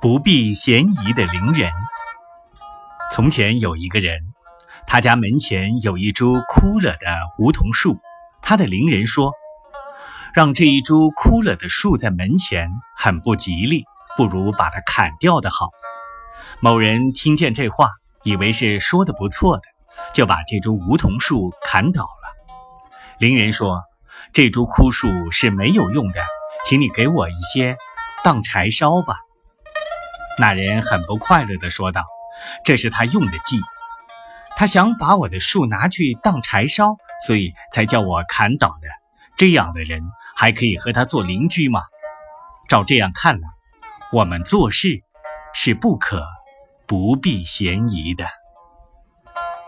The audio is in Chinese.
不避嫌疑的邻人。从前有一个人，他家门前有一株枯了的梧桐树，他的邻人说：“让这一株枯了的树在门前很不吉利，不如把它砍掉的好。”某人听见这话，以为是说的不错的，就把这株梧桐树砍倒了。邻人说：“这株枯树是没有用的，请你给我一些当柴烧吧。”那人很不快乐地说道：“这是他用的计，他想把我的树拿去当柴烧，所以才叫我砍倒的。这样的人还可以和他做邻居吗？照这样看来，我们做事是不可不避嫌疑的。”